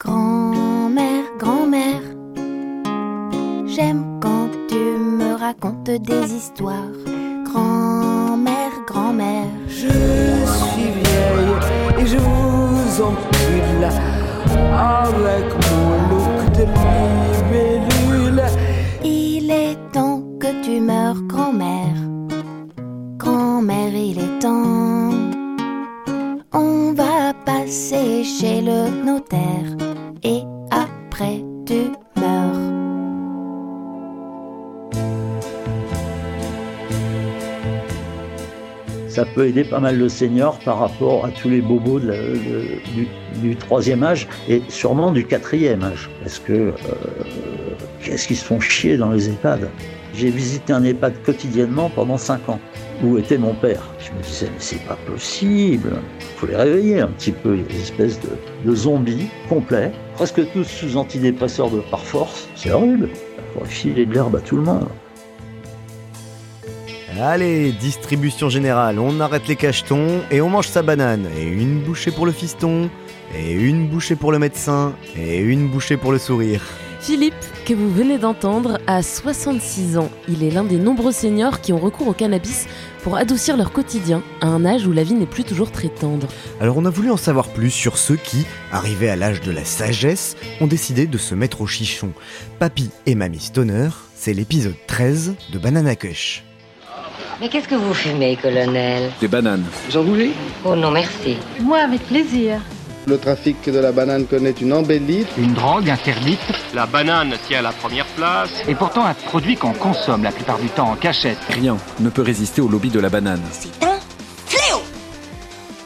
Grand-mère, grand-mère, j'aime quand tu me racontes des histoires. Grand-mère, grand-mère, Je suis vieille et je vous encule avec mon look de libellule. il est temps que tu meurs, grand-mère. Grand-mère, il est temps. On va passer chez le notaire et après tu meurs. ça peut aider pas mal le senior par rapport à tous les bobos du troisième âge et sûrement du quatrième âge. Parce que euh, qu'est-ce qu'ils se font chier dans les EHPAD? J'ai visité un EHPAD quotidiennement pendant cinq ans. Où était mon père? Je me disais, mais c'est pas possible. Il faut les réveiller un petit peu. Il y des espèces de, zombies complets, presque tous sous antidépresseurs de par force. C'est horrible. Il faudrait filer de l'herbe à tout le monde. Allez, distribution générale, on arrête les cachetons et on mange sa banane. Et une bouchée pour le fiston, et une bouchée pour le médecin, et une bouchée pour le sourire. Philippe, que vous venez d'entendre, a 66 ans. Il est l'un des nombreux seniors qui ont recours au cannabis pour adoucir leur quotidien, à un âge où la vie n'est plus toujours très tendre. Alors on a voulu en savoir plus sur ceux qui, arrivés à l'âge de la sagesse, ont décidé de se mettre au chichon. Papy et Mamie Stoner, c'est l'épisode 13 de Banana Kush. Mais qu'est-ce que vous fumez, colonel? Des bananes. J'en voulais Oh non, merci. Moi, avec plaisir. Le trafic de la banane connaît une embellie. Une drogue interdite La banane tient la première place. et pourtant un produit qu'on consomme la plupart du temps en cachette. Rien ne peut résister au lobby de la banane. C'est un fléau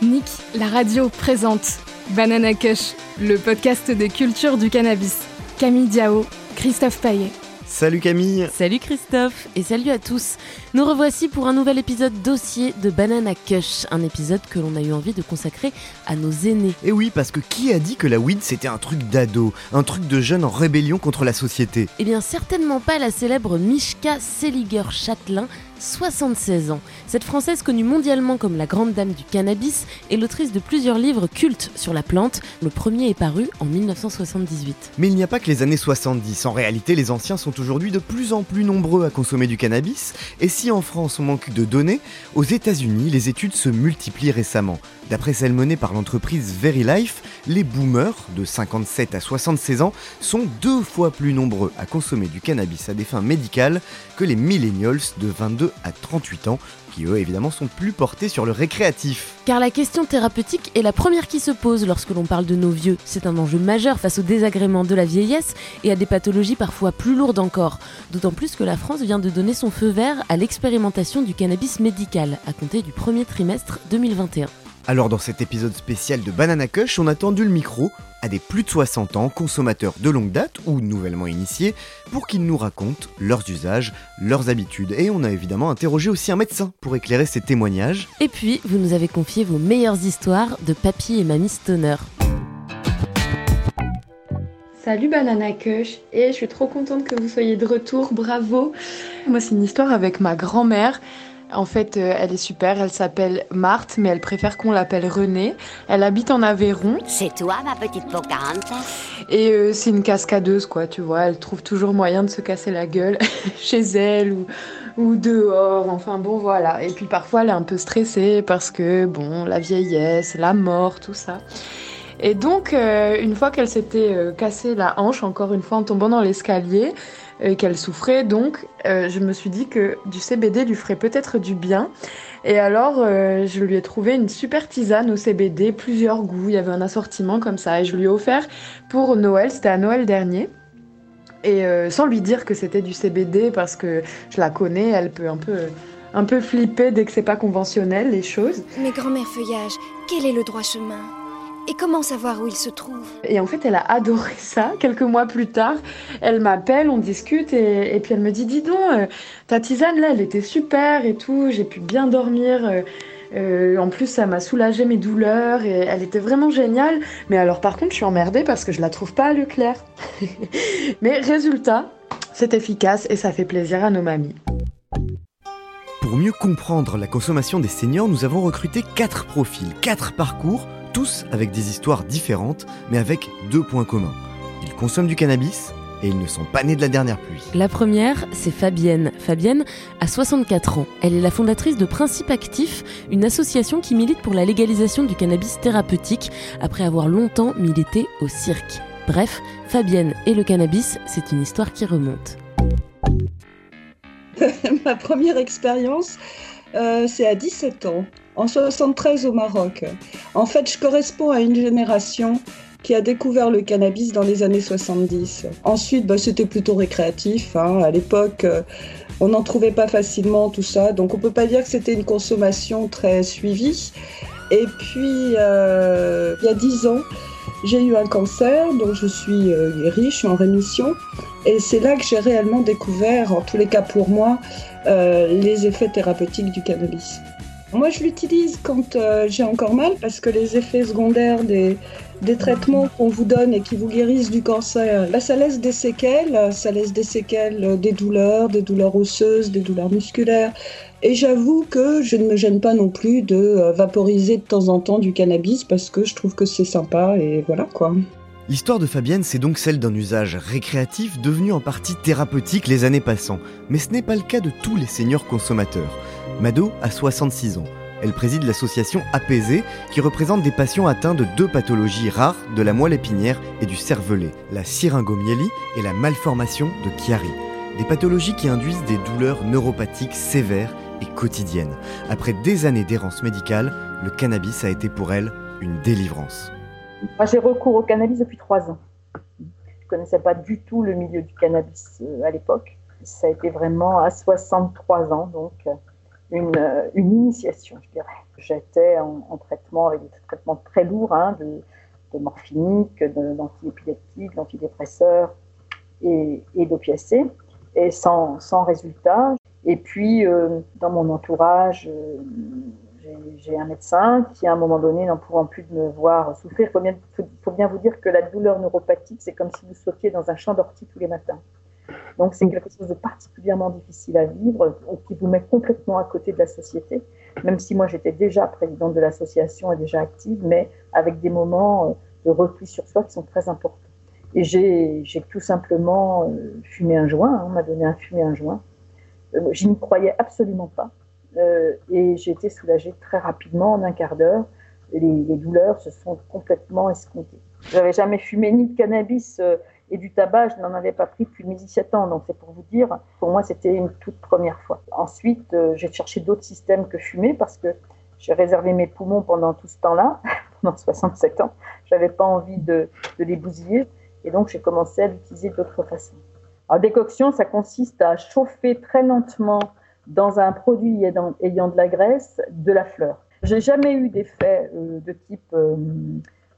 Nick, la radio présente Banana Kush, le podcast de culture du cannabis. Camille Diao, Christophe Paillet. Salut Camille Salut Christophe et salut à tous. Nous revoici pour un nouvel épisode dossier de Banana Kush, un épisode que l'on a eu envie de consacrer à nos aînés. Et oui, parce que qui a dit que la weed c'était un truc d'ado, un truc de jeune en rébellion contre la société? Eh bien certainement pas la célèbre Mishka Seliger-Châtelain, 76 ans. Cette Française connue mondialement comme la grande dame du cannabis est l'autrice de plusieurs livres cultes sur la plante. Le premier est paru en 1978. Mais il n'y a pas que les années 70, en réalité les anciens sont aujourd'hui de plus en plus nombreux à consommer du cannabis, et si en France on manque de données, aux États-Unis les études se multiplient récemment. D'après celles menées par l'entreprise Very Life, les boomers de 57 à 76 ans sont deux fois plus nombreux à consommer du cannabis à des fins médicales que les millennials de 22 à 38 ans, qui eux évidemment sont plus portés sur le récréatif. Car la question thérapeutique est la première qui se pose lorsque l'on parle de nos vieux. C'est un enjeu majeur face au désagrément de la vieillesse et à des pathologies parfois plus lourdes encore. D'autant plus que la France vient de donner son feu vert à l'expérimentation du cannabis médical à compter du premier trimestre 2021. Alors dans cet épisode spécial de Banana Kush, on a tendu le micro à des plus de 60 ans, consommateurs de longue date ou nouvellement initiés, pour qu'ils nous racontent leurs usages, leurs habitudes. Et on a évidemment interrogé aussi un médecin pour éclairer ces témoignages. Et puis, vous nous avez confié vos meilleures histoires de papy et mamie stoner. Salut Banana Kush et je suis trop contente que vous soyez de retour, bravo. Moi c'est une histoire avec ma grand-mère. En fait, euh, elle est super, elle s'appelle Marthe, mais elle préfère qu'on l'appelle Renée. Elle habite en Aveyron C'est toi, ma petite Pocahontas? Et euh, c'est une cascadeuse, quoi, tu vois. Elle trouve toujours moyen de se casser la gueule chez elle ou, ou dehors, enfin bon, voilà. Et puis parfois, elle est un peu stressée parce que, bon, la vieillesse, la mort, tout ça. Et donc, euh, une fois qu'elle s'était euh, cassé la hanche, encore une fois en tombant dans l'escalier, et qu'elle souffrait, donc euh, je me suis dit que du CBD lui ferait peut-être du bien. Et alors, euh, je lui ai trouvé une super tisane au CBD, plusieurs goûts, il y avait un assortiment comme ça, et je lui ai offert pour Noël, c'était à Noël dernier. Et euh, sans lui dire que c'était du CBD, parce que je la connais, elle peut un peu, un peu flipper dès que c'est pas conventionnel, les choses. Mais grand-mère Feuillage, quel est le droit chemin? Et comment savoir où il se trouve? Et en fait, elle a adoré ça. Quelques mois plus tard, elle m'appelle, on discute et, puis elle me dit Dis donc, euh, ta tisane là, elle était super et tout, j'ai pu bien dormir. Euh, euh, en plus, ça m'a soulagé mes douleurs et elle était vraiment géniale. Mais alors, par contre, je suis emmerdée parce que je la trouve pas à Leclerc. Mais résultat, c'est efficace et ça fait plaisir à nos mamies. Pour mieux comprendre la consommation des seniors, nous avons recruté quatre profils, quatre parcours, tous avec des histoires différentes, mais avec deux points communs. Ils consomment du cannabis et ils ne sont pas nés de la dernière pluie. La première, c'est Fabienne. Fabienne a 64 ans. Elle est la fondatrice de Principe Actif, une association qui milite pour la légalisation du cannabis thérapeutique après avoir longtemps milité au cirque. Bref, Fabienne et le cannabis, c'est une histoire qui remonte. Ma première expérience, euh, c'est à 17 ans, en 73 au Maroc. En fait, je corresponds à une génération qui a découvert le cannabis dans les années 70. Ensuite, bah, c'était plutôt récréatif. Hein. À l'époque, euh, on n'en trouvait pas facilement tout ça. Donc on peut pas dire que c'était une consommation très suivie. Et puis, euh, il y a dix ans, j'ai eu un cancer dont je suis euh, guérie, je suis en rémission. Et c'est là que j'ai réellement découvert, en tous les cas pour moi, euh, les effets thérapeutiques du cannabis. Moi, je l'utilise quand euh, j'ai encore mal parce que les effets secondaires des, des traitements qu'on vous donne et qui vous guérissent du cancer, bah, ça laisse des séquelles. Ça laisse des séquelles, euh, des douleurs, des douleurs osseuses, des douleurs musculaires. Et j'avoue que je ne me gêne pas non plus de euh, vaporiser de temps en temps du cannabis parce que je trouve que c'est sympa et voilà quoi. L'histoire de Fabienne, c'est donc celle d'un usage récréatif devenu en partie thérapeutique les années passant. Mais ce n'est pas le cas de tous les seniors consommateurs. Mado a 66 ans. Elle préside l'association Apaisée, qui représente des patients atteints de deux pathologies rares de la moelle épinière et du cervelet, la syringomyélie et la malformation de Chiari. Des pathologies qui induisent des douleurs neuropathiques sévères et quotidiennes. Après des années d'errance médicale, le cannabis a été pour elle une délivrance. Moi, j'ai recours au cannabis depuis trois ans. Je ne connaissais pas du tout le milieu du cannabis euh, à l'époque. Ça a été vraiment à 63 ans, donc euh, une, euh, une initiation, je dirais. J'étais en, en, traitement avec des traitements très lourds, hein, de, de morphinique, d'antiépileptiques, d'antidépresseurs et, et d'opiacés, et sans, sans résultat. Et puis, euh, dans mon entourage, euh, j'ai un médecin qui, à un moment donné, n'en pouvant plus de me voir souffrir, il bien, faut, faut bien vous dire que la douleur neuropathique, c'est comme si vous sautiez dans un champ d'ortie tous les matins. Donc c'est quelque chose de particulièrement difficile à vivre, qui vous met complètement à côté de la société, même si moi j'étais déjà présidente de l'association et déjà active, mais avec des moments de repli sur soi qui sont très importants. Et j'ai tout simplement fumé un joint, hein, on m'a donné un fumé un joint. Euh, je n'y croyais absolument pas. Euh, et j'ai été soulagée très rapidement, en un quart d'heure. Les, les, douleurs se sont complètement escomptées. J'avais jamais fumé ni de cannabis euh, et du tabac, je n'en avais pas pris depuis mes 17 ans. Donc c'est pour vous dire, pour moi c'était une toute première fois. Ensuite, euh, j'ai cherché d'autres systèmes que fumer parce que j'ai réservé mes poumons pendant tout ce temps-là, pendant 67 ans. J'avais pas envie de, les bousiller et donc j'ai commencé à l'utiliser d'autres façons. Alors décoction, ça consiste à chauffer très lentement dans un produit ayant, ayant de la graisse de la fleur. J'ai jamais eu d'effet euh, de type euh,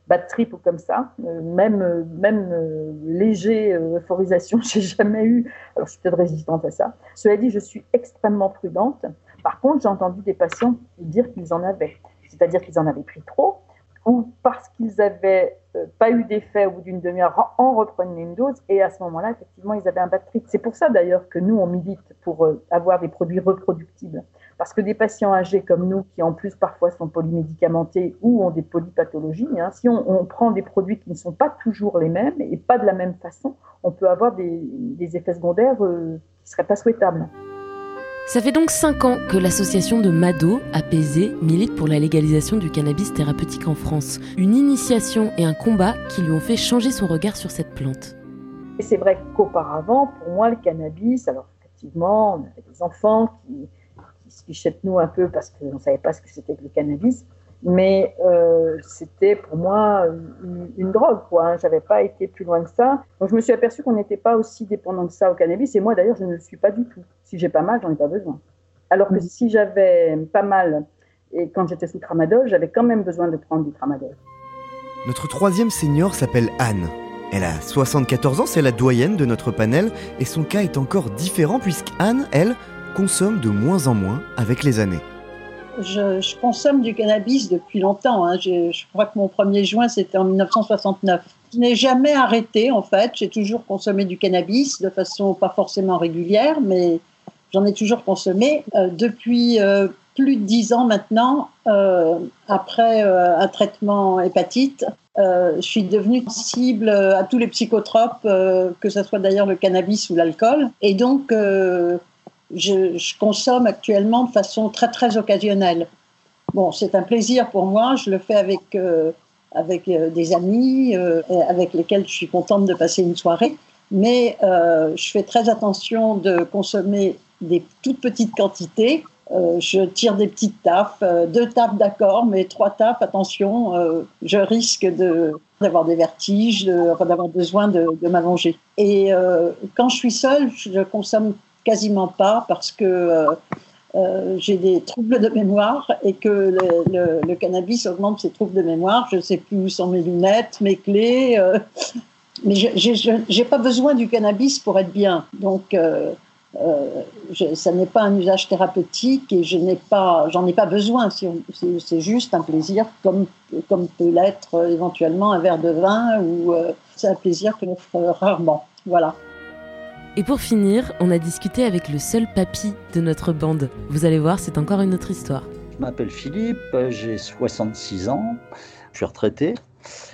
bad trip ou comme ça, euh, même, même euh, léger euh, euphorisation, j'ai jamais eu. Alors, je suis peut-être résistante à ça. Cela dit, je suis extrêmement prudente. Par contre, j'ai entendu des patients dire qu'ils en avaient, c'est-à-dire qu'ils en avaient pris trop, ou parce qu'ils avaient euh, pas eu d'effet au bout d'une demi-heure, en reprenaient une dose, et à ce moment-là, effectivement, ils avaient un bad trip. C'est pour ça d'ailleurs que nous, on milite pour euh, avoir des produits reproductibles. Parce que des patients âgés comme nous, qui en plus parfois sont polymédicamentés ou ont des polypathologies, hein, si on, on, prend des produits qui ne sont pas toujours les mêmes et pas de la même façon, on peut avoir des, des effets secondaires euh, qui ne seraient pas souhaitables. Ça fait donc 5 ans que l'association de Mado, apaisée, milite pour la légalisation du cannabis thérapeutique en France. Une initiation et un combat qui lui ont fait changer son regard sur cette plante. Et c'est vrai qu'auparavant, pour moi, le cannabis, alors effectivement, on avait des enfants qui, qui nous un peu parce qu'on ne savait pas ce que c'était que le cannabis, mais euh, c'était pour moi une, une drogue, quoi. Hein. J'avais pas été plus loin que ça. Donc je me suis aperçue qu'on n'était pas aussi dépendant que ça au cannabis, et moi d'ailleurs, je ne le suis pas du tout. Si j'ai pas mal, j'en ai pas besoin. Alors que si j'avais pas mal, et quand j'étais sous tramadol, j'avais quand même besoin de prendre du tramadol. Notre troisième senior s'appelle Anne. Elle a 74 ans, c'est la doyenne de notre panel, et son cas est encore différent puisqu'Anne, elle, consomme de moins en moins avec les années. Je, consomme du cannabis depuis longtemps. hein. Je crois que mon premier joint, c'était en 1969. Je n'ai jamais arrêté, en fait. J'ai toujours consommé du cannabis de façon pas forcément régulière, mais j'en ai toujours consommé. Euh, depuis euh, plus de dix ans maintenant, euh, après un traitement hépatite, je suis devenue sensible à tous les psychotropes, que ce soit d'ailleurs le cannabis ou l'alcool. Et donc, je, consomme actuellement de façon très très occasionnelle. Bon, c'est un plaisir pour moi. Je le fais avec euh, avec euh, des amis euh, avec lesquels je suis contente de passer une soirée. Mais je fais très attention de consommer des toutes petites quantités. Je tire des petites taffes, deux taffes d'accord, mais trois taffes, attention, je risque de d'avoir des vertiges, d'avoir besoin de, de m'allonger. Et quand je suis seule, je consomme quasiment pas parce que euh, euh, j'ai des troubles de mémoire et que le, cannabis augmente ces troubles de mémoire. Je ne sais plus où sont mes lunettes, mes clés. euh, mais je n'ai pas besoin du cannabis pour être bien. Donc, ça n'est pas un usage thérapeutique et je j'en ai pas besoin. Si C'est juste un plaisir, comme, peut l'être éventuellement un verre de vin ou c'est un plaisir que l'on rarement. Voilà. Et pour finir, on a discuté avec le seul papy de notre bande. Vous allez voir, c'est encore une autre histoire. Je m'appelle Philippe, j'ai 66 ans, je suis retraité,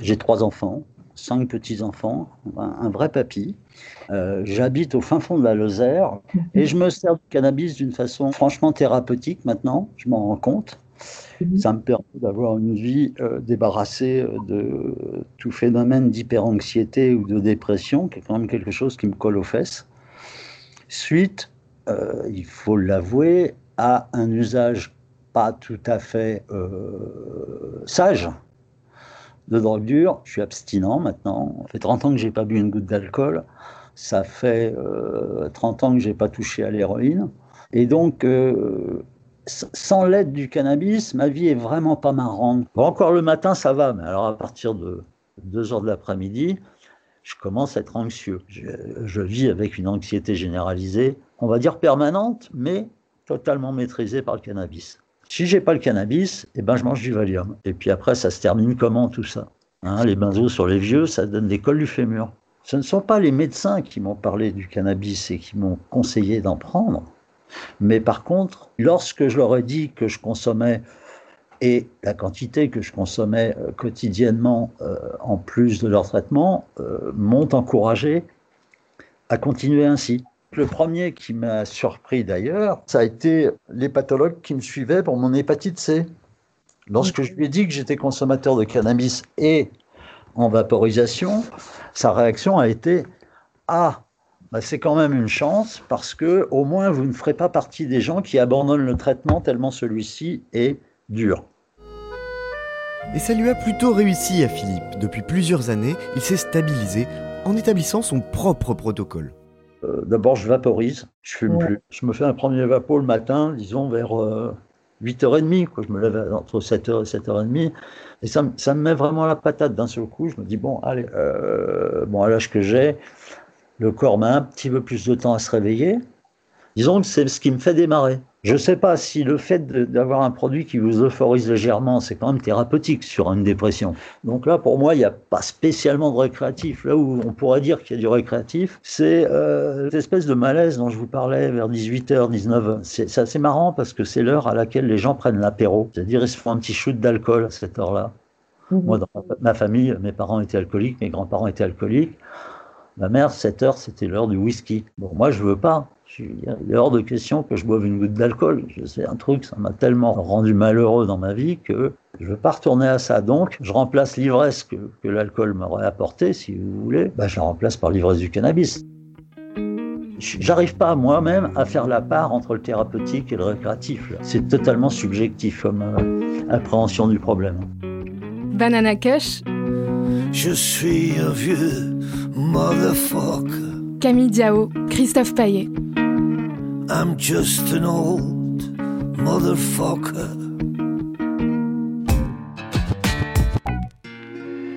j'ai trois enfants, cinq petits-enfants, un, vrai papy. Euh, J'habite au fin fond de la Lozère et je me sers du cannabis d'une façon franchement thérapeutique maintenant, je m'en rends compte. Ça me permet d'avoir une vie euh, débarrassée euh, de tout phénomène d'hyperanxiété ou de dépression, qui est quand même quelque chose qui me colle aux fesses. Suite, euh, il faut l'avouer, à un usage pas tout à fait euh, sage de drogue dure. Je suis abstinent maintenant. Ça fait 30 ans que j'ai pas bu une goutte d'alcool. Ça fait euh, 30 ans que j'ai pas touché à l'héroïne. Et donc, euh, sans l'aide du cannabis, ma vie est vraiment pas marrante. Encore le matin, ça va, mais alors à partir de 2 heures de l'après-midi, je commence à être anxieux. Je, vis avec une anxiété généralisée, on va dire permanente, mais totalement maîtrisée par le cannabis. Si j'ai pas le cannabis, eh ben je mange du Valium. Et puis après, ça se termine comment tout ça? Hein, Les benzos sur les vieux, ça donne des cols du fémur. Ce ne sont pas les médecins qui m'ont parlé du cannabis et qui m'ont conseillé d'en prendre. Mais par contre, lorsque je leur ai dit que je consommais et la quantité que je consommais euh, quotidiennement euh, en plus de leur traitement euh, m'ont encouragé à continuer ainsi. Le premier qui m'a surpris d'ailleurs, ça a été les pathologues qui me suivaient pour mon hépatite C. Lorsque je lui ai dit que j'étais consommateur de cannabis et en vaporisation, sa réaction a été Ah, bah c'est quand même une chance parce que au moins vous ne ferez pas partie des gens qui abandonnent le traitement tellement celui-ci est dur. Et ça lui a plutôt réussi à Philippe. Depuis plusieurs années, il s'est stabilisé en établissant son propre protocole. Euh, D'abord, je vaporise, je fume Ouais. plus. Je me fais un premier vapo le matin, disons vers euh, 8h30. Quoi. Je me lève entre 7h et 7h30. Et ça, me- ça me met vraiment la patate d'un seul coup. Je me dis, bon, allez, euh, bon, à l'âge que j'ai, le corps met un petit peu plus de temps à se réveiller. Disons que c'est ce qui me fait démarrer. Je ne sais pas si le fait d'avoir un produit qui vous euphorise légèrement, c'est quand même thérapeutique sur une dépression. Donc là, pour moi, il n'y a pas spécialement de récréatif. Là où on pourrait dire qu'il y a du récréatif, c'est euh, cette espèce de malaise dont je vous parlais vers 18h, 19h. C'est c'est assez marrant parce que c'est l'heure à laquelle les gens prennent l'apéro. C'est-à-dire, ils se font un petit shoot d'alcool à cette heure-là. Moi, dans ma famille, mes parents étaient alcooliques, mes grands-parents étaient alcooliques. Ma mère, 7 heures, c'était l'heure du whisky. Bon, moi, je veux pas. Je veux dire, il est hors de question que je boive une goutte d'alcool. Je sais un truc, ça m'a tellement rendu malheureux dans ma vie que je veux pas retourner à ça. Donc, je remplace l'ivresse que, que l'alcool m'aurait apporté, si vous voulez. Bah, je la remplace par l'ivresse du cannabis. J'arrive pas moi-même à faire la part entre le thérapeutique et le récréatif. C'est totalement subjectif comme euh, appréhension du problème. Banana Kush, Je suis un vieux motherfucker. Camille Diao, Christophe Paillet. I'm just an old motherfucker.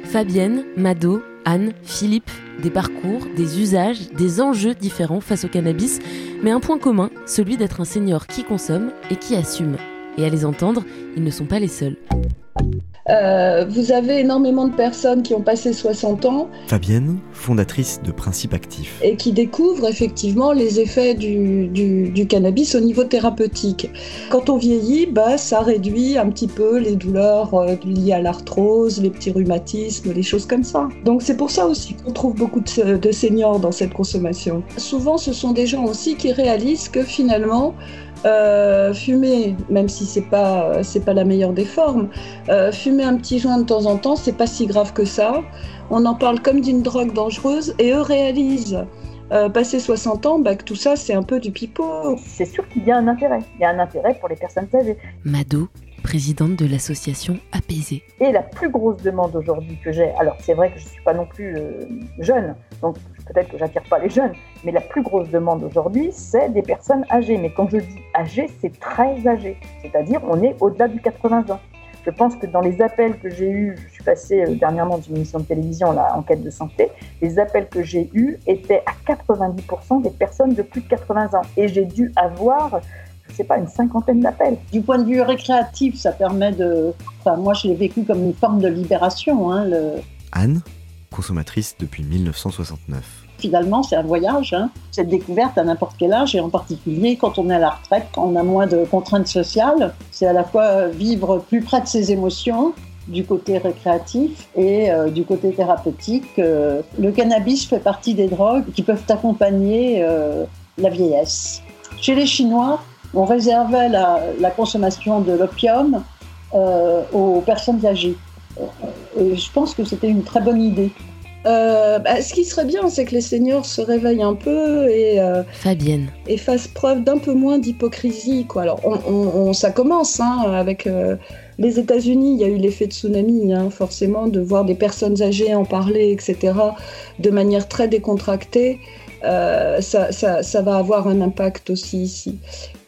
Fabienne, Mado, Anne, Philippe, des parcours, des usages, des enjeux différents face au cannabis, mais un point commun, celui d'être un senior qui consomme et qui assume. Et à les entendre, ils ne sont pas les seuls. Euh, vous avez énormément de personnes qui ont passé 60 ans. Fabienne, fondatrice de Principe Actif. Et qui découvrent effectivement les effets du, du, du, cannabis au niveau thérapeutique. Quand on vieillit, bah, ça réduit un petit peu les douleurs euh, liées à l'arthrose, les petits rhumatismes, les choses comme ça. Donc c'est pour ça aussi qu'on trouve beaucoup de, de seniors dans cette consommation. Souvent, ce sont des gens aussi qui réalisent que finalement, euh, fumer, même si c'est pas c'est pas la meilleure des formes, euh, fumer un petit joint de temps en temps, c'est pas si grave que ça. On en parle comme d'une drogue dangereuse et eux réalisent. Euh, passé 60 ans, bah, que tout ça c'est un peu du pipeau. C'est sûr qu'il y a un intérêt. Il y a un intérêt pour les personnes âgées. Mado, présidente de l'association Apaisée. Et la plus grosse demande aujourd'hui que j'ai, alors c'est vrai que je ne suis pas non plus euh, jeune, donc peut-être que j'attire pas les jeunes, mais la plus grosse demande aujourd'hui, c'est des personnes âgées. Mais quand je dis âgées, c'est très âgé, c'est-à-dire on est au-delà du 80 ans. Je pense que dans les appels que j'ai eus, je suis passée euh, dernièrement d'une émission de télévision, la enquête de santé, les appels que j'ai eus étaient à 90% des personnes de plus de 80 ans. Et j'ai dû avoir je sais pas, une cinquantaine d'appels. Du point de vue récréatif, ça permet de. Enfin, moi, je l'ai vécu comme une forme de libération. Hein, le... Anne, consommatrice depuis 1969. Finalement, c'est un voyage, hein. cette découverte à n'importe quel âge, et en particulier quand on est à la retraite, quand on a moins de contraintes sociales. C'est à la fois vivre plus près de ses émotions, du côté récréatif et euh, du côté thérapeutique. Euh, le cannabis fait partie des drogues qui peuvent accompagner euh, la vieillesse. Chez les Chinois, on réservait la, consommation de l'opium aux personnes âgées. Et je pense que c'était une très bonne idée. Euh, bah, ce qui serait bien, c'est que les seniors se réveillent un peu et, euh, Fabienne. et fassent preuve d'un peu moins d'hypocrisie. Quoi. Alors, on, on, on, ça commence hein, avec euh, les États-Unis. Il y a eu l'effet de tsunami, hein, forcément, de voir des personnes âgées en parler, etc., de manière très décontractée. Euh, ça, va avoir un impact aussi ici.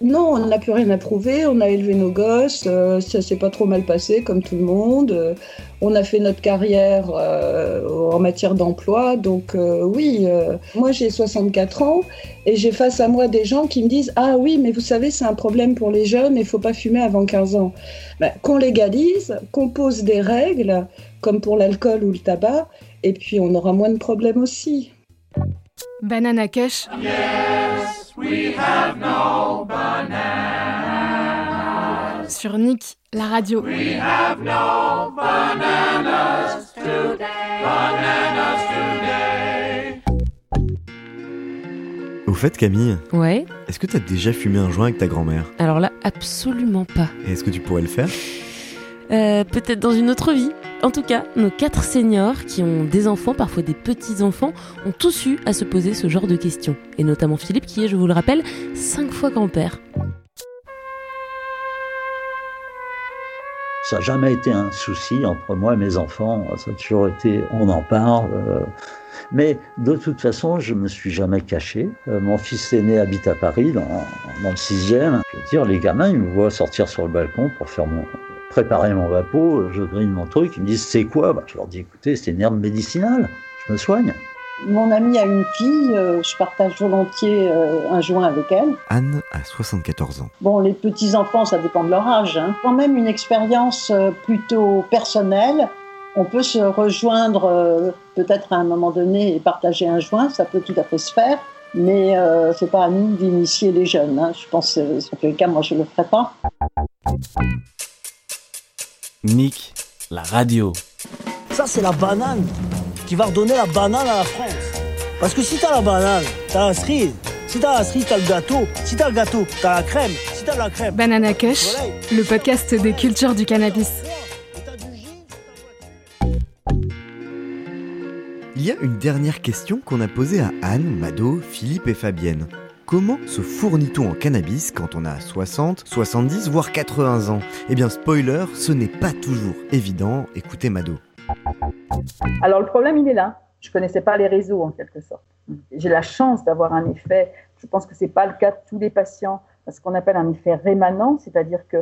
Non, on n'a plus rien à prouver, on a élevé nos gosses, euh, ça s'est pas trop mal passé comme tout le monde, euh, on a fait notre carrière en matière d'emploi, donc oui, moi j'ai 64 ans et j'ai face à moi des gens qui me disent Ah oui, mais vous savez, c'est un problème pour les jeunes, il faut pas fumer avant 15 ans. Ben, qu'on légalise, qu'on pose des règles, comme pour l'alcool ou le tabac, et puis on aura moins de problèmes aussi. Banana Kush. Yes, we have no bananas. Sur Nick, la radio. We have no bananas today. Bananas today. Au fait, Camille. Ouais. Est-ce que t'as déjà fumé un joint avec ta grand-mère? Alors là, absolument pas. Et est-ce que tu pourrais le faire? Euh, Peut-être dans une autre vie. En tout cas, nos quatre seniors qui ont des enfants, parfois des petits-enfants, ont tous eu à se poser ce genre de questions. Et notamment Philippe qui est, je vous le rappelle, cinq fois grand-père. Ça n'a jamais été un souci entre moi et mes enfants. Ça a toujours été, on en parle. Euh, mais de toute façon, je me suis jamais caché. Euh, mon fils aîné habite à Paris, dans, le sixième. Je veux dire, les gamins, ils me voient sortir sur le balcon pour faire mon, préparer mon vapeau, je grille mon truc, ils me disent c'est quoi? Bah, Je leur dis écoutez, c'est une herbe médicinale, je me soigne. Mon amie a une fille, euh, je partage volontiers euh, un joint avec elle. Anne a 74 ans. Bon, les petits-enfants, ça dépend de leur âge. Hein. Quand même une expérience euh, plutôt personnelle. On peut se rejoindre euh, peut-être à un moment donné et partager un joint, ça peut tout à fait se faire. Mais euh, c'est pas à nous d'initier les jeunes. Hein. Je pense que sur quel cas, moi, je le ferai pas. Nick, la radio. Ça, c'est la banane qui va redonner la banane à la France. Parce que si t'as la banane, t'as la cerise. Si t'as la cerise, t'as le gâteau. Si t'as le gâteau, t'as la crème. Si t'as la crème. Banana Kush, le podcast des cultures du cannabis. Il y a une dernière question qu'on a posée à Anne, Mado, Philippe et Fabienne. Comment se fournit-on en cannabis quand on a 60, 70, voire 80 ans? Eh bien, spoiler, ce n'est pas toujours évident. Écoutez Mado. Alors le problème, il est là. Je connaissais pas les réseaux en quelque sorte. J'ai la chance d'avoir un effet. Je pense que c'est pas le cas de tous les patients. Ce qu'on appelle un effet rémanent, c'est-à-dire que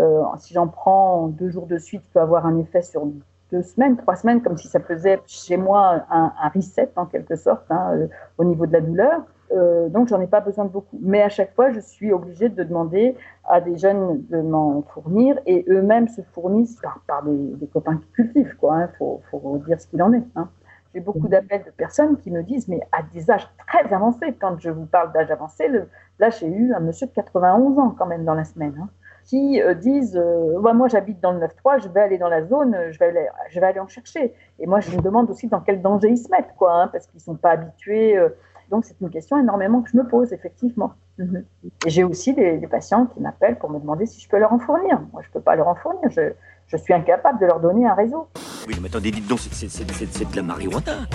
euh, si j'en prends deux jours de suite, peut avoir un effet sur deux semaines, trois semaines, comme si ça faisait chez moi un, un reset en quelque sorte hein, euh, au niveau de la douleur. Euh, donc j'en ai pas besoin de beaucoup. Mais à chaque fois, je suis obligée de demander à des jeunes de m'en fournir et eux-mêmes se fournissent par, par des, des, copains qui cultivent. Il hein, faut, faut, dire ce qu'il en est. Hein. J'ai beaucoup d'appels de personnes qui me disent, mais à des âges très avancés, quand je vous parle d'âge avancé, le, là j'ai eu un monsieur de 91 ans quand même dans la semaine. Hein qui euh, disent euh, moi j'habite dans le 9-3, je vais aller dans la zone, je vais aller, je vais aller en chercher. Et moi je me demande aussi dans quel danger ils se mettent, quoi, hein, parce qu'ils sont pas habitués. Euh. Donc c'est une question énormément que je me pose effectivement. Mhm. Et j'ai aussi des, des, patients qui m'appellent pour me demander si je peux leur en fournir. Moi je peux pas leur en fournir, je, je suis incapable de leur donner un réseau. Oui, mais attendez, dites donc, c'est de la marijuana.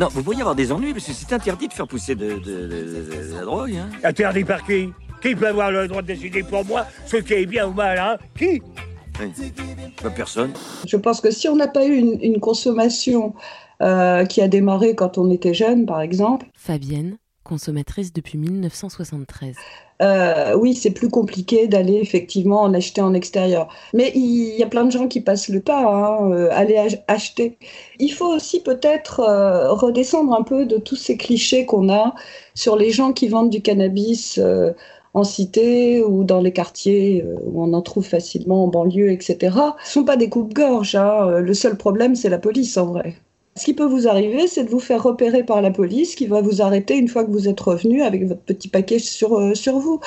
Non, vous pourriez avoir des ennuis parce que c'est interdit de faire pousser de, de, de, de la drogue. Hein. Interdit par qui? Qui peut avoir le droit de décider pour moi ce qui est bien ou mal, hein? Qui? Pas personne. Je pense que si on n'a pas eu une, une consommation euh, qui a démarré quand on était jeune, par exemple. Fabienne, consommatrice depuis 1973. Euh, oui, c'est plus compliqué d'aller effectivement en acheter en extérieur. Mais il y a plein de gens qui passent le pas, hein, euh, aller ach acheter. Il faut aussi peut-être euh, redescendre un peu de tous ces clichés qu'on a sur les gens qui vendent du cannabis euh, en cité ou dans les quartiers euh, où on en trouve facilement en banlieue, etc. Ce sont pas des coupes-gorge. Hein. Le seul problème, c'est la police en vrai. Ce qui peut vous arriver, c'est de vous faire repérer par la police qui va vous arrêter une fois que vous êtes revenu avec votre petit paquet sur, euh, sur vous.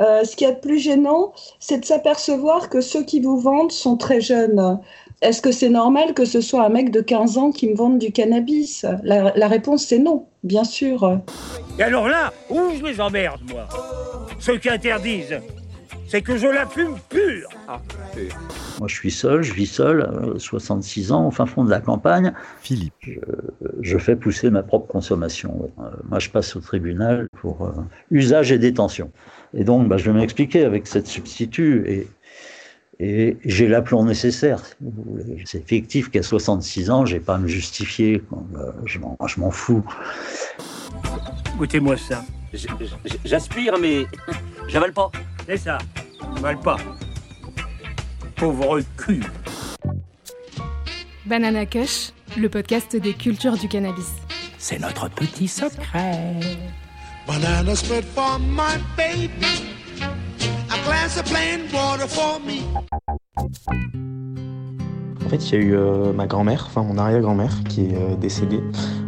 Euh, ce qui est plus gênant, c'est de s'apercevoir que ceux qui vous vendent sont très jeunes. Est-ce que c'est normal que ce soit un mec de 15 ans qui me vende du cannabis? La réponse, c'est non, bien sûr. Et alors là, où je les emmerde, moi? Ceux qui interdisent, c'est que je la fume pure. Ah, moi, je suis seul, je vis seul, 66 ans, au fin fond de la campagne. Philippe. Je, je fais pousser ma propre consommation. Euh, moi, je passe au tribunal pour euh, usage et détention. Et donc, bah, je vais m'expliquer avec cette substitut. Et, et j'ai l'aplomb nécessaire. C'est effectif qu'à 66 ans, j'ai pas à me justifier. Euh, je m'en fous. Goûtez-moi ça. J'aspire, mais j'avale pas. C'est ça. J'avale pas. Pauvre cul. Banana Kush, le podcast des cultures du cannabis. C'est notre petit secret. Banana spread for my baby. En fait, il y a eu euh, ma grand-mère, enfin mon arrière-grand-mère, qui est euh, décédée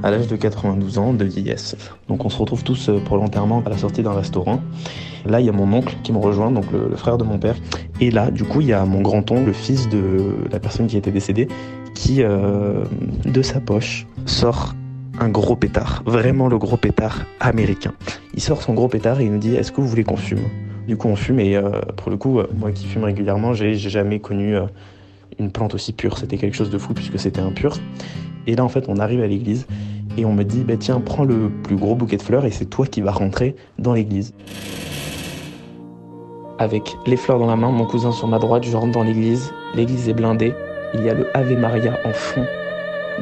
à l'âge de 92 ans de vieillesse. Donc on se retrouve tous euh, pour l'enterrement à la sortie d'un restaurant. Là, il y a mon oncle qui me rejoint, donc le, frère de mon père. Et là, du coup, il y a mon grand-oncle, le fils de la personne qui était décédée, qui, de sa poche, sort un gros pétard, vraiment le gros pétard américain. Il sort son gros pétard et il nous dit Est-ce que vous voulez qu'on fume? Du coup, on fume et euh, pour le coup, moi qui fume régulièrement, j'ai jamais connu euh, une plante aussi pure. C'était quelque chose de fou puisque c'était impur. Et là, en fait, on arrive à l'église et on me dit bah, Tiens, prends le plus gros bouquet de fleurs et c'est toi qui vas rentrer dans l'église. Avec les fleurs dans la main, mon cousin sur ma droite, je rentre dans l'église. L'église est blindée. Il y a le Ave Maria en fond,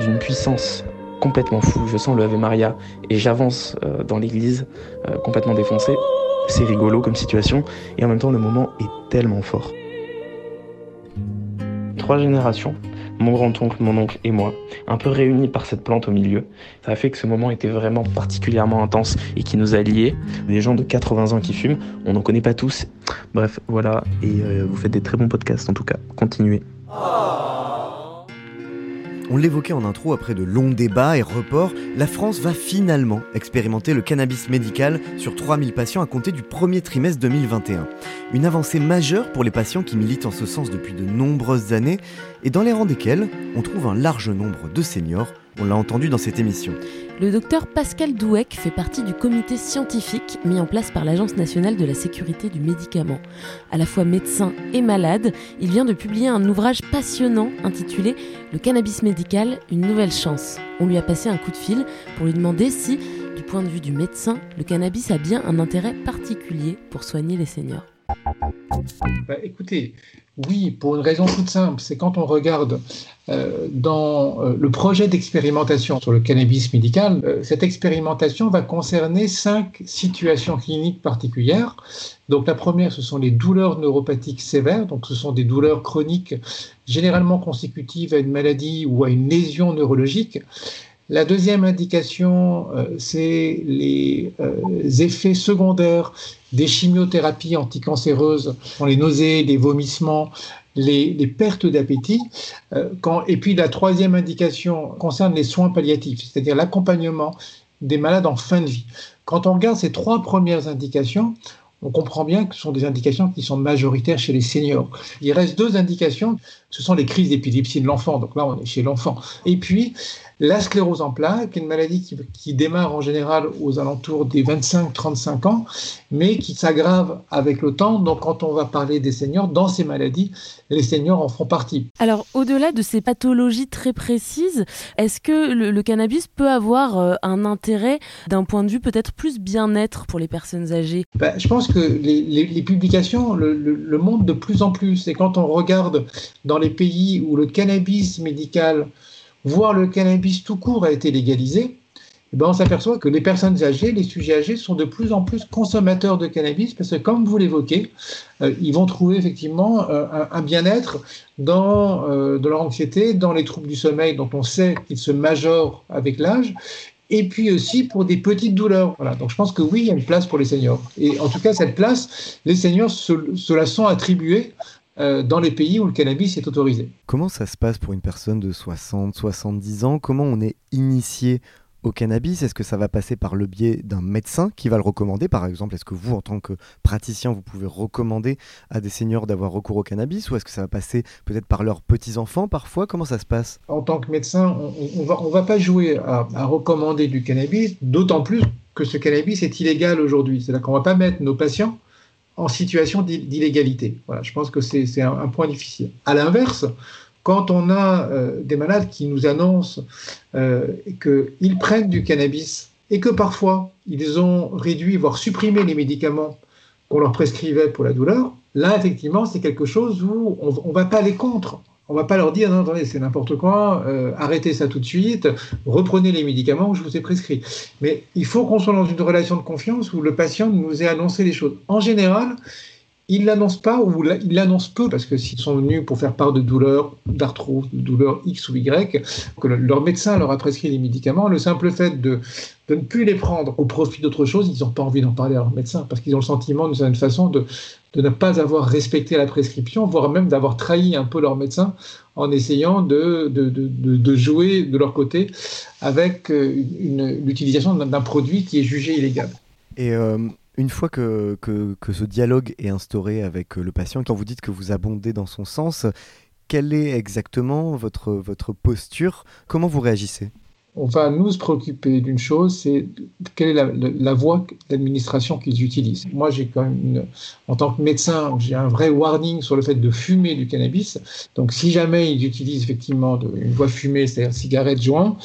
d'une puissance complètement fou. Je sens le Ave Maria et j'avance euh, dans l'église euh, complètement défoncé. C'est rigolo comme situation et en même temps le moment est tellement fort. Trois générations, mon grand-oncle, mon oncle et moi, un peu réunis par cette plante au milieu. Ça a fait que ce moment était vraiment particulièrement intense et qui nous a liés. Des gens de 80 ans qui fument, on n'en connaît pas tous. Bref, voilà, et euh, vous faites des très bons podcasts en tout cas. Continuez. On l'évoquait en intro, après de longs débats et reports, la France va finalement expérimenter le cannabis médical sur 3000 patients à compter du premier trimestre 2021. Une avancée majeure pour les patients qui militent en ce sens depuis de nombreuses années et dans les rangs desquels on trouve un large nombre de seniors, on l'a entendu dans cette émission. Le docteur Pascal Douek fait partie du comité scientifique mis en place par l'Agence nationale de la sécurité du médicament. À la fois médecin et malade, il vient de publier un ouvrage passionnant intitulé Le cannabis médical, une nouvelle chance. On lui a passé un coup de fil pour lui demander si, du point de vue du médecin, le cannabis a bien un intérêt particulier pour soigner les seniors. Bah, écoutez, Oui, pour une raison toute simple, c'est quand on regarde euh, dans euh, le projet d'expérimentation sur le cannabis médical, euh, cette expérimentation va concerner cinq situations cliniques particulières. Donc la première, ce sont les douleurs neuropathiques sévères, donc ce sont des douleurs chroniques généralement consécutives à une maladie ou à une lésion neurologique. La deuxième indication, c'est les effets secondaires des chimiothérapies anticancéreuses, les nausées, les vomissements, les, pertes d'appétit. Euh, et puis la troisième indication concerne les soins palliatifs, c'est-à-dire l'accompagnement des malades en fin de vie. Quand on regarde ces trois premières indications, on comprend bien que ce sont des indications qui sont majoritaires chez les seniors. Il reste deux indications, ce sont les crises d'épilepsie de l'enfant, donc là on est chez l'enfant. Et puis la sclérose en plaques, qui est une maladie qui, démarre en général aux alentours des 25-35 ans, mais qui s'aggrave avec le temps. Donc quand on va parler des seniors, dans ces maladies, les seniors en font partie. Alors au-delà de ces pathologies très précises, est-ce que le, cannabis peut avoir euh, un intérêt d'un point de vue peut-être plus bien-être pour les personnes âgées? Ben, Je pense que les, publications le, le montrent de plus en plus. Et quand on regarde dans les pays où le cannabis médical voire le cannabis tout court a été légalisé, eh ben on s'aperçoit que les personnes âgées, les sujets âgés sont de plus en plus consommateurs de cannabis parce que, comme vous l'évoquez, euh, ils vont trouver effectivement euh, un, bien-être dans euh, de leur anxiété, dans les troubles du sommeil dont on sait qu'ils se majorent avec l'âge, et puis aussi pour des petites douleurs. Voilà. Donc je pense que oui, il y a une place pour les seniors. Et en tout cas, cette place, les seniors se, se la sont attribuées euh, dans les pays où le cannabis est autorisé. Comment ça se passe pour une personne de 60, 70 ans? Comment on est initié au cannabis? Est-ce que ça va passer par le biais d'un médecin qui va le recommander? Par exemple, est-ce que vous, en tant que praticien, vous pouvez recommander à des seniors d'avoir recours au cannabis? Ou est-ce que ça va passer peut-être par leurs petits-enfants parfois? Comment ça se passe? En tant que médecin, on ne va, on va pas jouer à, à recommander du cannabis, d'autant plus que ce cannabis est illégal aujourd'hui. C'est-à-dire qu'on ne va pas mettre nos patients en situation d'illégalité. Voilà, je pense que c'est un, point difficile. À l'inverse, quand on a euh, des malades qui nous annoncent euh, qu'ils prennent du cannabis et que parfois ils ont réduit, voire supprimé les médicaments qu'on leur prescrivait pour la douleur, là, effectivement, c'est quelque chose où on ne va pas aller contre on va pas leur dire non, attendez, c'est n'importe quoi, euh, arrêtez ça tout de suite, reprenez les médicaments que je vous ai prescrits. Mais il faut qu'on soit dans une relation de confiance où le patient nous ait annoncé les choses. En général, ils l'annoncent pas ou ils l'annoncent peu parce que s'ils sont venus pour faire part de douleurs, d'arthrose, de douleurs X ou Y, que leur médecin leur a prescrit les médicaments, le simple fait de, ne plus les prendre au profit d'autre chose, ils n'ont pas envie d'en parler à leur médecin parce qu'ils ont le sentiment d'une certaine façon de, ne pas avoir respecté la prescription, voire même d'avoir trahi un peu leur médecin en essayant de, jouer de leur côté avec euh, l'utilisation d'un produit qui est jugé illégal. Euh, une fois que, que, ce dialogue est instauré avec le patient, quand vous dites que vous abondez dans son sens, quelle est exactement votre, votre posture? Comment vous réagissez? On va nous se préoccuper d'une chose, c'est quelle est la, la, voie d'administration qu'ils utilisent. Moi, j'ai quand même, en tant que médecin, j'ai un vrai warning sur le fait de fumer du cannabis. Donc, si jamais ils utilisent effectivement une voie fumée, c'est-à-dire cigarette, joint,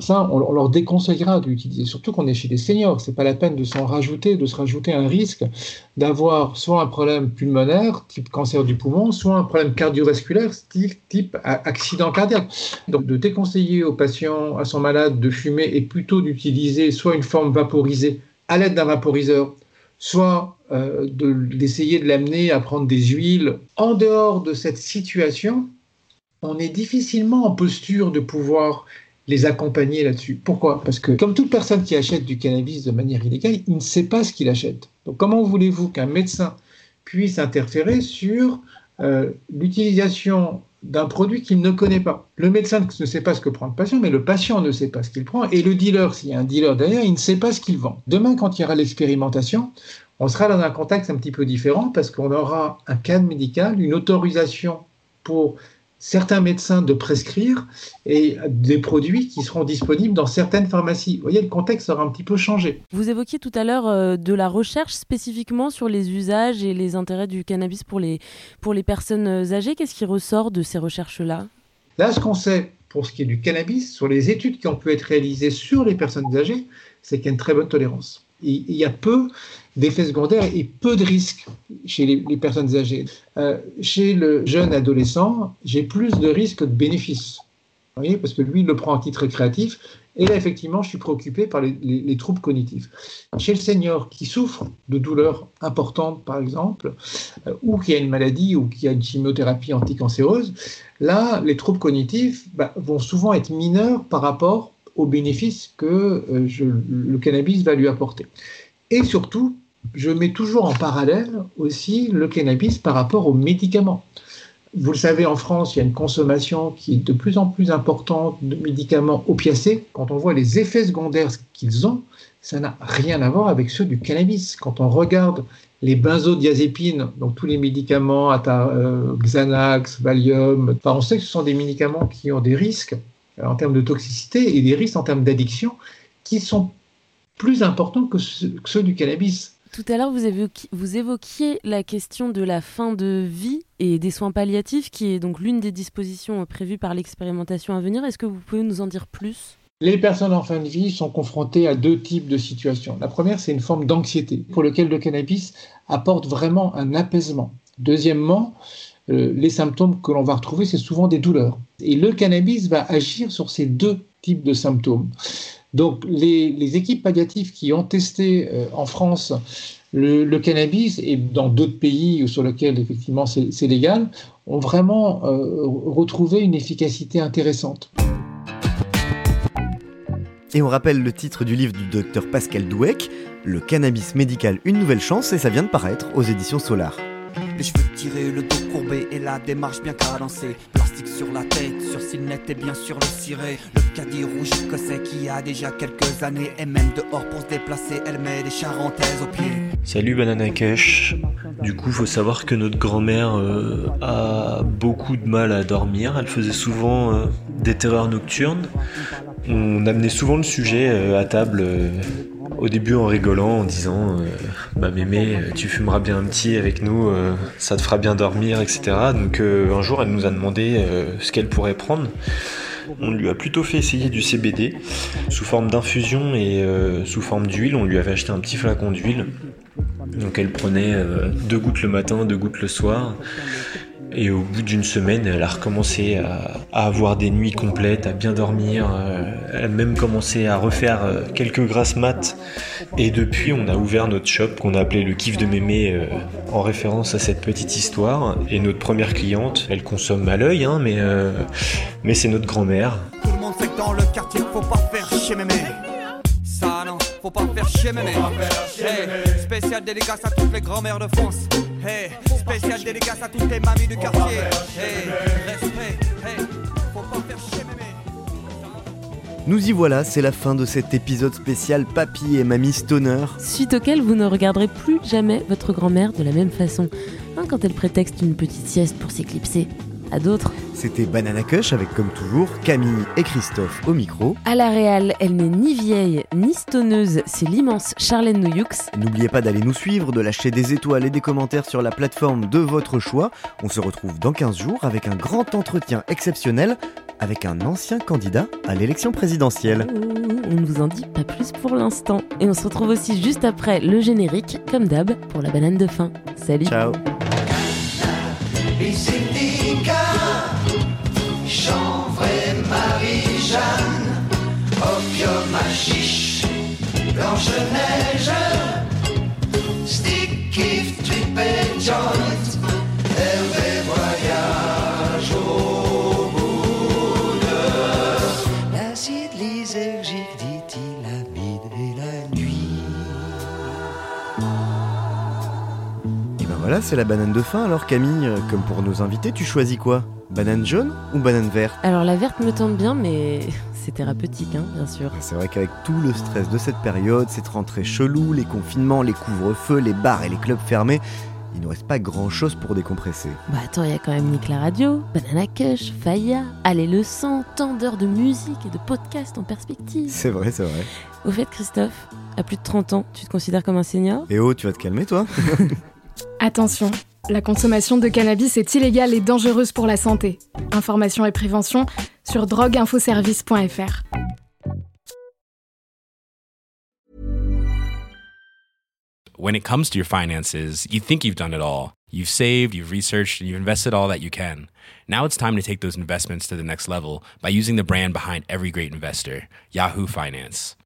ça, on, leur déconseillera d'utiliser. Surtout qu'on est chez des seniors. C'est pas la peine de s'en rajouter, de se rajouter un risque d'avoir soit un problème pulmonaire, type cancer du poumon, soit un problème cardiovasculaire, type, accident cardiaque. Donc, de déconseiller aux patients, à son malade, de fumer et plutôt d'utiliser soit une forme vaporisée à l'aide d'un vaporiseur, soit euh, d'essayer de l'amener à prendre des huiles. En dehors de cette situation, on est difficilement en posture de pouvoir les accompagner là-dessus. Pourquoi? Parce que comme toute personne qui achète du cannabis de manière illégale, il ne sait pas ce qu'il achète. Donc comment voulez-vous qu'un médecin puisse interférer sur euh, l'utilisation d'un produit qu'il ne connaît pas? Le médecin ne sait pas ce que prend le patient, mais le patient ne sait pas ce qu'il prend. Et le dealer, s'il y a un dealer derrière, il ne sait pas ce qu'il vend. Demain, quand il y aura l'expérimentation, on sera dans un contexte un petit peu différent parce qu'on aura un cadre médical, une autorisation pour certains médecins de prescrire et des produits qui seront disponibles dans certaines pharmacies. Vous voyez, le contexte aura un petit peu changé. Vous évoquiez tout à l'heure euh, de la recherche spécifiquement sur les usages et les intérêts du cannabis pour les, pour les personnes âgées. Qu'est-ce qui ressort de ces recherches-là? Là, ce qu'on sait pour ce qui est du cannabis, sur les études qui ont pu être réalisées sur les personnes âgées, c'est qu'il y a une très bonne tolérance. Il y a peu d'effets secondaires et peu de risques chez les, personnes âgées. Euh, chez le jeune adolescent, j'ai plus de risques que de bénéfices. Parce que lui, il le prend en titre récréatif. Et là, effectivement, je suis préoccupé par les, les, les, troubles cognitifs. Chez le senior qui souffre de douleurs importantes, par exemple, euh, ou qui a une maladie ou qui a une chimiothérapie anticancéreuse, là, les troubles cognitifs bah, vont souvent être mineurs par rapport aux bénéfices que euh, le cannabis va lui apporter. Et surtout, je mets toujours en parallèle aussi le cannabis par rapport aux médicaments. Vous le savez, en France, il y a une consommation qui est de plus en plus importante de médicaments opiacés. Quand on voit les effets secondaires qu'ils ont, ça n'a rien à voir avec ceux du cannabis. Quand on regarde les benzodiazépines, donc tous les médicaments, euh, Xanax, Valium, on sait que ce sont des médicaments qui ont des risques en termes de toxicité et des risques en termes d'addiction qui sont plus importants que ceux du cannabis. Tout à l'heure, vous, évoquiez, la question de la fin de vie et des soins palliatifs, qui est donc l'une des dispositions prévues par l'expérimentation à venir. Est-ce que vous pouvez nous en dire plus? Les personnes en fin de vie sont confrontées à deux types de situations. La première, c'est une forme d'anxiété pour laquelle le cannabis apporte vraiment un apaisement. Deuxièmement, euh, les symptômes que l'on va retrouver, c'est souvent des douleurs. Et le cannabis va agir sur ces deux types de symptômes. Donc les, équipes palliatives qui ont testé euh, en France le, le, cannabis et dans d'autres pays sur lesquels effectivement c'est légal, ont vraiment euh, retrouvé une efficacité intéressante. Et on rappelle le titre du livre du docteur Pascal Douek, Le cannabis médical, une nouvelle chance, et ça vient de paraître aux éditions Solar. Les cheveux tirés, le dos courbé et la démarche bien cadencée. Plastique sur la tête, sur net et bien sûr le ciré. Le caddie rouge écossais qui a déjà quelques années et même dehors pour se déplacer, elle met des charentaises aux pieds. Salut Banana Cash. Du coup, faut savoir que notre grand-mère euh, a beaucoup de mal à dormir. Elle faisait souvent euh, des terreurs nocturnes. On amenait souvent le sujet euh, à table au début en rigolant, en disant euh, Bah mémé, tu fumeras bien un petit avec nous, euh, ça te fera bien dormir, etc. Donc euh, un jour, elle nous a demandé ce qu'elle pourrait prendre. On lui a plutôt fait essayer du CBD sous forme d'infusion et sous forme d'huile. On lui avait acheté un petit flacon d'huile. Donc elle prenait deux gouttes le matin, deux gouttes le soir. Et au bout d'une semaine, elle a recommencé à, avoir des nuits complètes, à bien dormir. Elle a même commencé à refaire quelques grasses maths. Et depuis, on a ouvert notre shop qu'on a appelé le kiff de mémé euh, en référence à cette petite histoire. Et notre première cliente, elle consomme à l'œil, hein, mais, euh, mais c'est notre grand-mère. Tout le monde sait que dans le quartier, faut pas faire mémé. Faut pas faire chier mémé. Hey, spécial dédicace à toutes les grand-mères de France. Hey, spécial dédicace à toutes les mamies du quartier. Hey, respect. Hey, faut pas faire chier mémé. Nous y voilà, c'est la fin de cet épisode spécial Papy et Mamie Stoner. Suite auquel vous ne regarderez plus jamais votre grand-mère de la même façon, hein, quand elle prétexte une petite sieste pour s'éclipser. À d'autres. C'était Banana Cush avec comme toujours Camille et Christophe au micro. À la réal, elle n'est ni vieille ni stoneuse, c'est l'immense Charlène Noyoux. N'oubliez pas d'aller nous suivre, de lâcher des étoiles et des commentaires sur la plateforme de votre choix. On se retrouve dans 15 jours avec un grand entretien exceptionnel avec un ancien candidat à l'élection présidentielle. On ne vous en dit pas plus pour l'instant. Et on se retrouve aussi juste après le générique, comme d'hab, pour la banane de fin. Salut Ciao et Marie-Jeanne, opium à chiche, Blanche-Neige, stick, if, trip et joint, voilà, c'est la banane de fin. Alors Camille, comme pour nos invités, tu choisis quoi? Banane jaune ou banane verte? Alors la verte me tente bien, mais c'est thérapeutique, hein, bien sûr. C'est vrai qu'avec tout le stress de cette période, cette rentrée chelou, les confinements, les couvre-feux, les bars et les clubs fermés, il ne reste pas grand-chose pour décompresser. Bah attends, il y a quand même Nick la radio, Banana Cush, Faya, Allez le sang, tant d'heures de musique et de podcasts en perspective. C'est vrai, c'est vrai. Au fait, Christophe, à plus de 30 ans, tu te considères comme un senior? Et oh, tu vas te calmer, toi? Attention, la consommation de cannabis est illégale et dangereuse pour la santé. Information et prévention sur drogueinfoservice.fr. when it comes to your finances, you think you've done it all. You've saved, you've researched, and you've invested all that you can. Now it's time to take those investments to the next level by using the brand behind every great investor, Yahoo Finance.